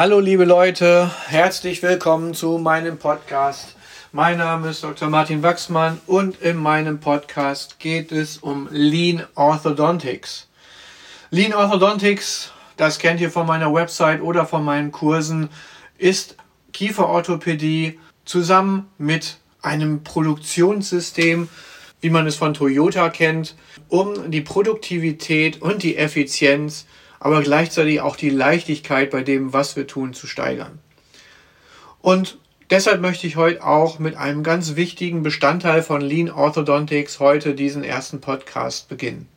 Hallo liebe Leute, herzlich willkommen zu meinem Podcast. Mein Name ist Dr. Martin Wachsmann und in meinem Podcast geht es um Lean Orthodontics. Lean Orthodontics, das kennt ihr von meiner Website oder von meinen Kursen, ist Kieferorthopädie zusammen mit einem Produktionssystem, wie man es von Toyota kennt, um die Produktivität und die Effizienz aber gleichzeitig auch die Leichtigkeit bei dem, was wir tun, zu steigern. Und deshalb möchte ich heute auch mit einem ganz wichtigen Bestandteil von Lean Orthodontics heute diesen ersten Podcast beginnen.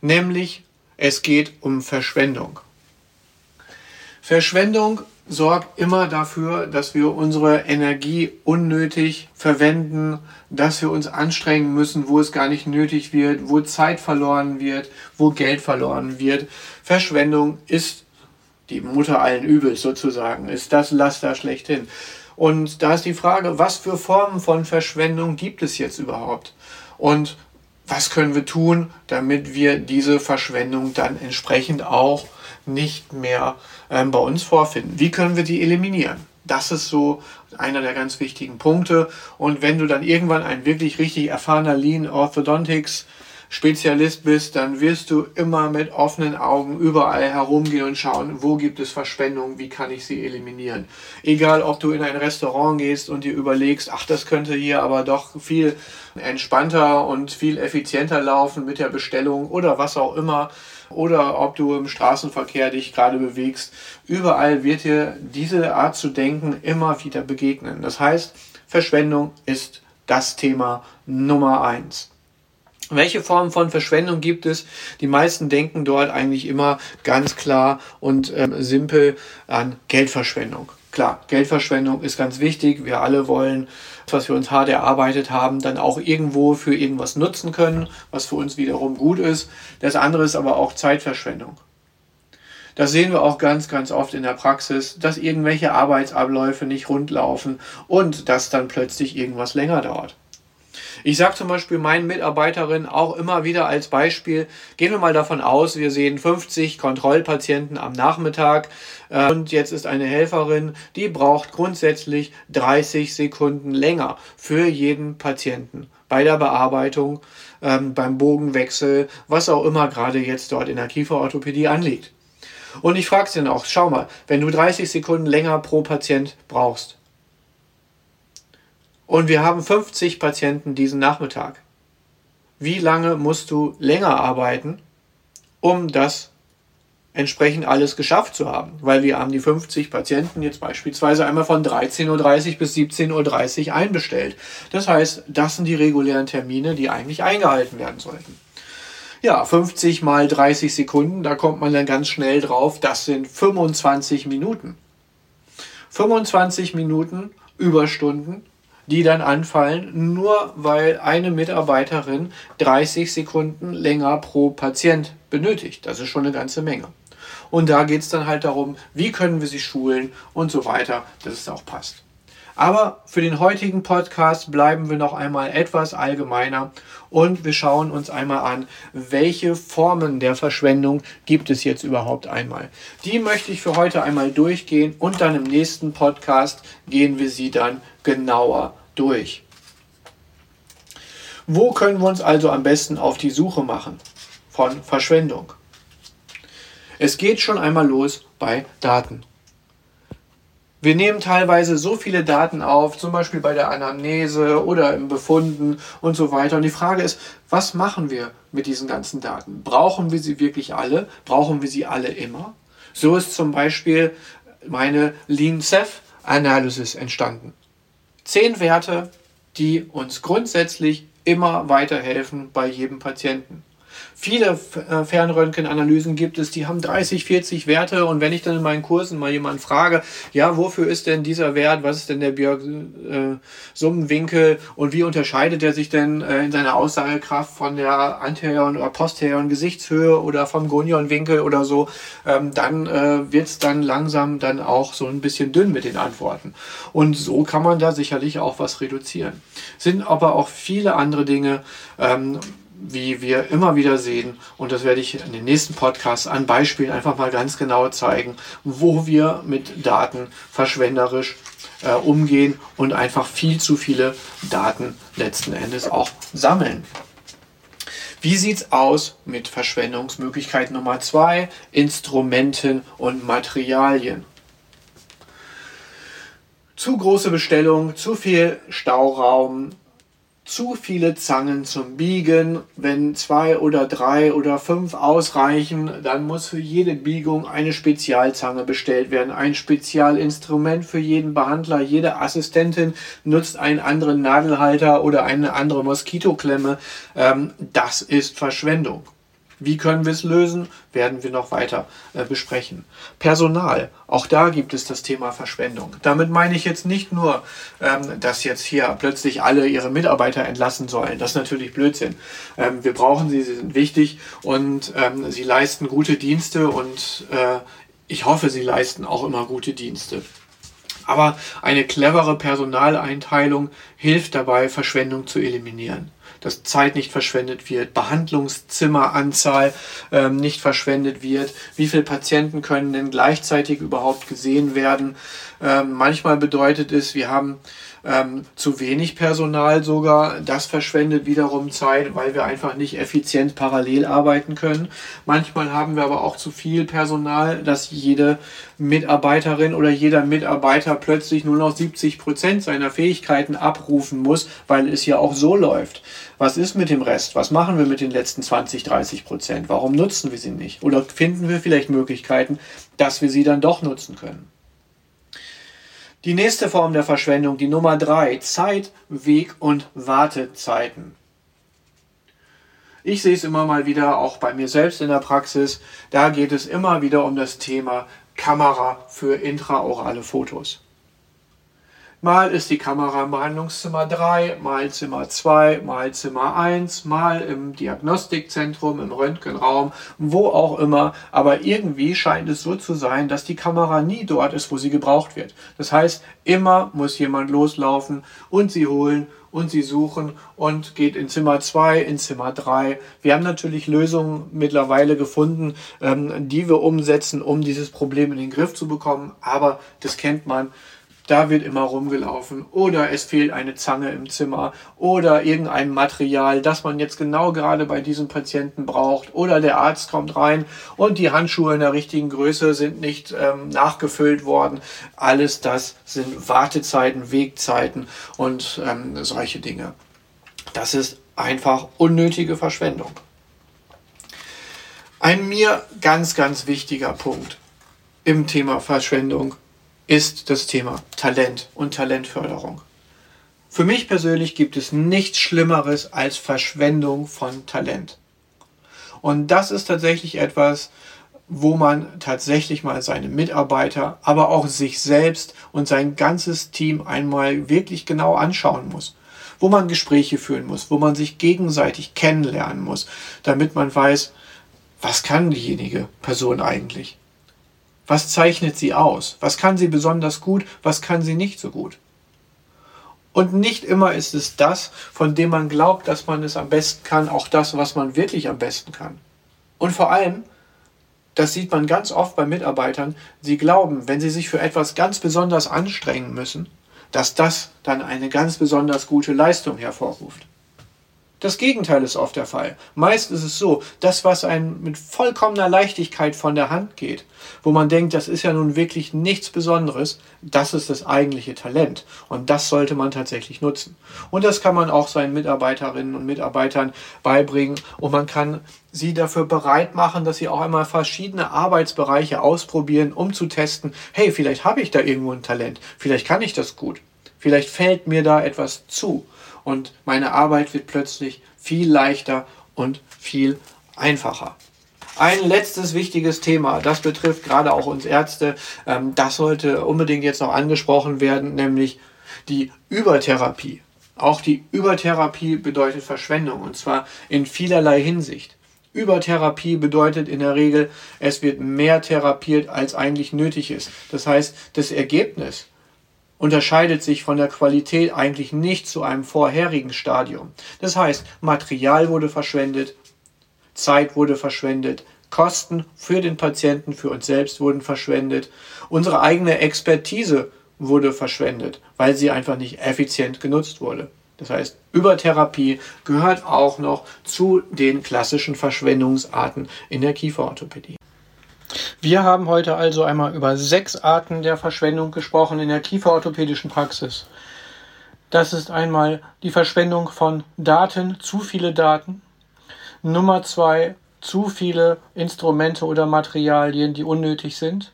Nämlich, es geht um Verschwendung. Verschwendung sorgt immer dafür, dass wir unsere Energie unnötig verwenden, dass wir uns anstrengen müssen, wo es gar nicht nötig wird, wo Zeit verloren wird, wo Geld verloren wird. Verschwendung ist die Mutter allen Übels sozusagen, ist das Laster schlechthin. Und da ist die Frage, was für Formen von Verschwendung gibt es jetzt überhaupt? Und was können wir tun, damit wir diese Verschwendung dann entsprechend auch nicht mehr ähm, bei uns vorfinden. Wie können wir die eliminieren? Das ist so einer der ganz wichtigen Punkte. Und wenn du dann irgendwann ein wirklich richtig erfahrener Lean Orthodontics Spezialist bist, dann wirst du immer mit offenen Augen überall herumgehen und schauen, wo gibt es Verschwendung, wie kann ich sie eliminieren. Egal, ob du in ein Restaurant gehst und dir überlegst, ach, das könnte hier aber doch viel entspannter und viel effizienter laufen mit der Bestellung oder was auch immer oder ob du im Straßenverkehr dich gerade bewegst. Überall wird dir diese Art zu denken immer wieder begegnen. Das heißt, Verschwendung ist das Thema Nummer eins. Welche Formen von Verschwendung gibt es? Die meisten denken dort eigentlich immer ganz klar und ähm, simpel an Geldverschwendung. Klar, Geldverschwendung ist ganz wichtig. Wir alle wollen, was wir uns hart erarbeitet haben, dann auch irgendwo für irgendwas nutzen können, was für uns wiederum gut ist. Das andere ist aber auch Zeitverschwendung. Das sehen wir auch ganz, ganz oft in der Praxis, dass irgendwelche Arbeitsabläufe nicht rundlaufen und dass dann plötzlich irgendwas länger dauert. Ich sage zum Beispiel meinen Mitarbeiterinnen auch immer wieder als Beispiel, gehen wir mal davon aus, wir sehen 50 Kontrollpatienten am Nachmittag äh, und jetzt ist eine Helferin, die braucht grundsätzlich 30 Sekunden länger für jeden Patienten bei der Bearbeitung, ähm, beim Bogenwechsel, was auch immer gerade jetzt dort in der Kieferorthopädie anliegt. Und ich frage sie dann auch, schau mal, wenn du 30 Sekunden länger pro Patient brauchst, und wir haben 50 Patienten diesen Nachmittag. Wie lange musst du länger arbeiten, um das entsprechend alles geschafft zu haben? Weil wir haben die 50 Patienten jetzt beispielsweise einmal von 13.30 Uhr bis 17.30 Uhr einbestellt. Das heißt, das sind die regulären Termine, die eigentlich eingehalten werden sollten. Ja, 50 mal 30 Sekunden, da kommt man dann ganz schnell drauf, das sind 25 Minuten. 25 Minuten Überstunden die dann anfallen, nur weil eine Mitarbeiterin 30 Sekunden länger pro Patient benötigt. Das ist schon eine ganze Menge. Und da geht es dann halt darum, wie können wir sie schulen und so weiter, dass es auch passt. Aber für den heutigen Podcast bleiben wir noch einmal etwas allgemeiner und wir schauen uns einmal an, welche Formen der Verschwendung gibt es jetzt überhaupt einmal. Die möchte ich für heute einmal durchgehen und dann im nächsten Podcast gehen wir sie dann genauer durch. Wo können wir uns also am besten auf die Suche machen von Verschwendung? Es geht schon einmal los bei Daten. Wir nehmen teilweise so viele Daten auf, zum Beispiel bei der Anamnese oder im Befunden und so weiter. Und die Frage ist, was machen wir mit diesen ganzen Daten? Brauchen wir sie wirklich alle? Brauchen wir sie alle immer? So ist zum Beispiel meine Lean-Ceph-Analysis entstanden. Zehn Werte, die uns grundsätzlich immer weiterhelfen bei jedem Patienten. Viele äh, Fernröntgenanalysen gibt es, die haben 30, 40 Werte und wenn ich dann in meinen Kursen mal jemanden frage, ja, wofür ist denn dieser Wert, was ist denn der Björk-Summenwinkel äh, und wie unterscheidet er sich denn äh, in seiner Aussagekraft von der anterioren oder posterioren Gesichtshöhe oder vom Gonionwinkel oder so, ähm, dann äh, wird es dann langsam dann auch so ein bisschen dünn mit den Antworten. Und so kann man da sicherlich auch was reduzieren. Sind aber auch viele andere Dinge, ähm, wie wir immer wieder sehen, und das werde ich in den nächsten Podcasts an Beispielen einfach mal ganz genau zeigen, wo wir mit Daten verschwenderisch äh, umgehen und einfach viel zu viele Daten letzten Endes auch sammeln. Wie sieht's aus mit Verschwendungsmöglichkeit Nummer zwei? Instrumenten und Materialien. Zu große Bestellung, zu viel Stauraum, zu viele Zangen zum Biegen. Wenn zwei oder drei oder fünf ausreichen, dann muss für jede Biegung eine Spezialzange bestellt werden. Ein Spezialinstrument für jeden Behandler. Jede Assistentin nutzt einen anderen Nadelhalter oder eine andere Moskitoklemme. Ähm, das ist Verschwendung. Wie können wir es lösen, werden wir noch weiter äh, besprechen. Personal, auch da gibt es das Thema Verschwendung. Damit meine ich jetzt nicht nur, ähm, dass jetzt hier plötzlich alle ihre Mitarbeiter entlassen sollen. Das ist natürlich Blödsinn. Ähm, wir brauchen sie, sie sind wichtig und ähm, sie leisten gute Dienste und äh, ich hoffe, sie leisten auch immer gute Dienste. Aber eine clevere Personaleinteilung hilft dabei, Verschwendung zu eliminieren dass Zeit nicht verschwendet wird, Behandlungszimmeranzahl ähm, nicht verschwendet wird, wie viele Patienten können denn gleichzeitig überhaupt gesehen werden. Ähm, manchmal bedeutet es, wir haben ähm, zu wenig Personal sogar. Das verschwendet wiederum Zeit, weil wir einfach nicht effizient parallel arbeiten können. Manchmal haben wir aber auch zu viel Personal, dass jede Mitarbeiterin oder jeder Mitarbeiter plötzlich nur noch 70 Prozent seiner Fähigkeiten abrufen muss, weil es ja auch so läuft. Was ist mit dem Rest? Was machen wir mit den letzten 20, 30 Prozent? Warum nutzen wir sie nicht? Oder finden wir vielleicht Möglichkeiten, dass wir sie dann doch nutzen können? Die nächste Form der Verschwendung, die Nummer drei, Zeit, Weg und Wartezeiten. Ich sehe es immer mal wieder, auch bei mir selbst in der Praxis, da geht es immer wieder um das Thema Kamera für intraorale Fotos. Mal ist die Kamera im Behandlungszimmer 3, mal Zimmer 2, mal Zimmer 1, mal im Diagnostikzentrum, im Röntgenraum, wo auch immer. Aber irgendwie scheint es so zu sein, dass die Kamera nie dort ist, wo sie gebraucht wird. Das heißt, immer muss jemand loslaufen und sie holen und sie suchen und geht in Zimmer 2, in Zimmer 3. Wir haben natürlich Lösungen mittlerweile gefunden, ähm, die wir umsetzen, um dieses Problem in den Griff zu bekommen. Aber das kennt man da wird immer rumgelaufen oder es fehlt eine Zange im Zimmer oder irgendein Material, das man jetzt genau gerade bei diesem Patienten braucht oder der Arzt kommt rein und die Handschuhe in der richtigen Größe sind nicht ähm, nachgefüllt worden. Alles das sind Wartezeiten, Wegzeiten und ähm, solche Dinge. Das ist einfach unnötige Verschwendung. Ein mir ganz, ganz wichtiger Punkt im Thema Verschwendung ist das Thema Talent und Talentförderung. Für mich persönlich gibt es nichts Schlimmeres als Verschwendung von Talent. Und das ist tatsächlich etwas, wo man tatsächlich mal seine Mitarbeiter, aber auch sich selbst und sein ganzes Team einmal wirklich genau anschauen muss. Wo man Gespräche führen muss, wo man sich gegenseitig kennenlernen muss, damit man weiß, was kann diejenige Person eigentlich. Was zeichnet sie aus? Was kann sie besonders gut? Was kann sie nicht so gut? Und nicht immer ist es das, von dem man glaubt, dass man es am besten kann, auch das, was man wirklich am besten kann. Und vor allem, das sieht man ganz oft bei Mitarbeitern, sie glauben, wenn sie sich für etwas ganz besonders anstrengen müssen, dass das dann eine ganz besonders gute Leistung hervorruft. Das Gegenteil ist oft der Fall. Meist ist es so, das, was einem mit vollkommener Leichtigkeit von der Hand geht, wo man denkt, das ist ja nun wirklich nichts Besonderes, das ist das eigentliche Talent. Und das sollte man tatsächlich nutzen. Und das kann man auch seinen Mitarbeiterinnen und Mitarbeitern beibringen. Und man kann sie dafür bereit machen, dass sie auch einmal verschiedene Arbeitsbereiche ausprobieren, um zu testen, hey, vielleicht habe ich da irgendwo ein Talent, vielleicht kann ich das gut, vielleicht fällt mir da etwas zu und meine Arbeit wird plötzlich viel leichter und viel einfacher. Ein letztes wichtiges Thema, das betrifft gerade auch uns Ärzte, ähm, das sollte unbedingt jetzt noch angesprochen werden, nämlich die Übertherapie. Auch die Übertherapie bedeutet Verschwendung und zwar in vielerlei Hinsicht. Übertherapie bedeutet in der Regel, es wird mehr therapiert, als eigentlich nötig ist. Das heißt, das Ergebnis unterscheidet sich von der Qualität eigentlich nicht zu einem vorherigen Stadium. Das heißt, Material wurde verschwendet, Zeit wurde verschwendet, Kosten für den Patienten, für uns selbst wurden verschwendet, unsere eigene Expertise wurde verschwendet, weil sie einfach nicht effizient genutzt wurde. Das heißt, Übertherapie gehört auch noch zu den klassischen Verschwendungsarten in der Kieferorthopädie. Wir haben heute also einmal über sechs Arten der Verschwendung gesprochen in der kieferorthopädischen Praxis. Das ist einmal die Verschwendung von Daten, zu viele Daten. Nummer zwei, zu viele Instrumente oder Materialien, die unnötig sind.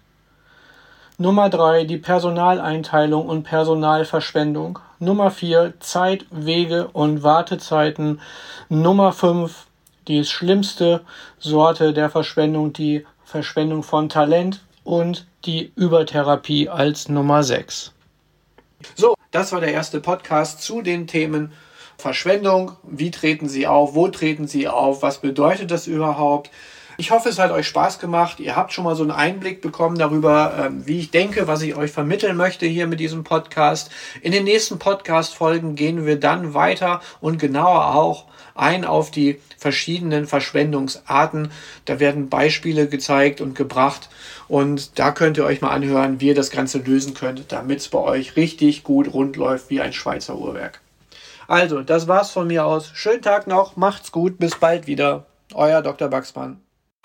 Nummer drei, die Personaleinteilung und Personalverschwendung. Nummer vier, Zeit, Wege und Wartezeiten. Nummer fünf, die schlimmste Sorte der Verschwendung, die Verschwendung von Talent und die Übertherapie als Nummer 6. So, das war der erste Podcast zu den Themen Verschwendung. Wie treten Sie auf? Wo treten Sie auf? Was bedeutet das überhaupt? Ich hoffe, es hat euch Spaß gemacht. Ihr habt schon mal so einen Einblick bekommen darüber, ähm, wie ich denke, was ich euch vermitteln möchte hier mit diesem Podcast. In den nächsten Podcast-Folgen gehen wir dann weiter und genauer auch ein auf die verschiedenen Verschwendungsarten. Da werden Beispiele gezeigt und gebracht. Und da könnt ihr euch mal anhören, wie ihr das Ganze lösen könnt, damit es bei euch richtig gut rund läuft wie ein Schweizer Uhrwerk. Also, das war's von mir aus. Schönen Tag noch, macht's gut, bis bald wieder. Euer Dr. Baxmann.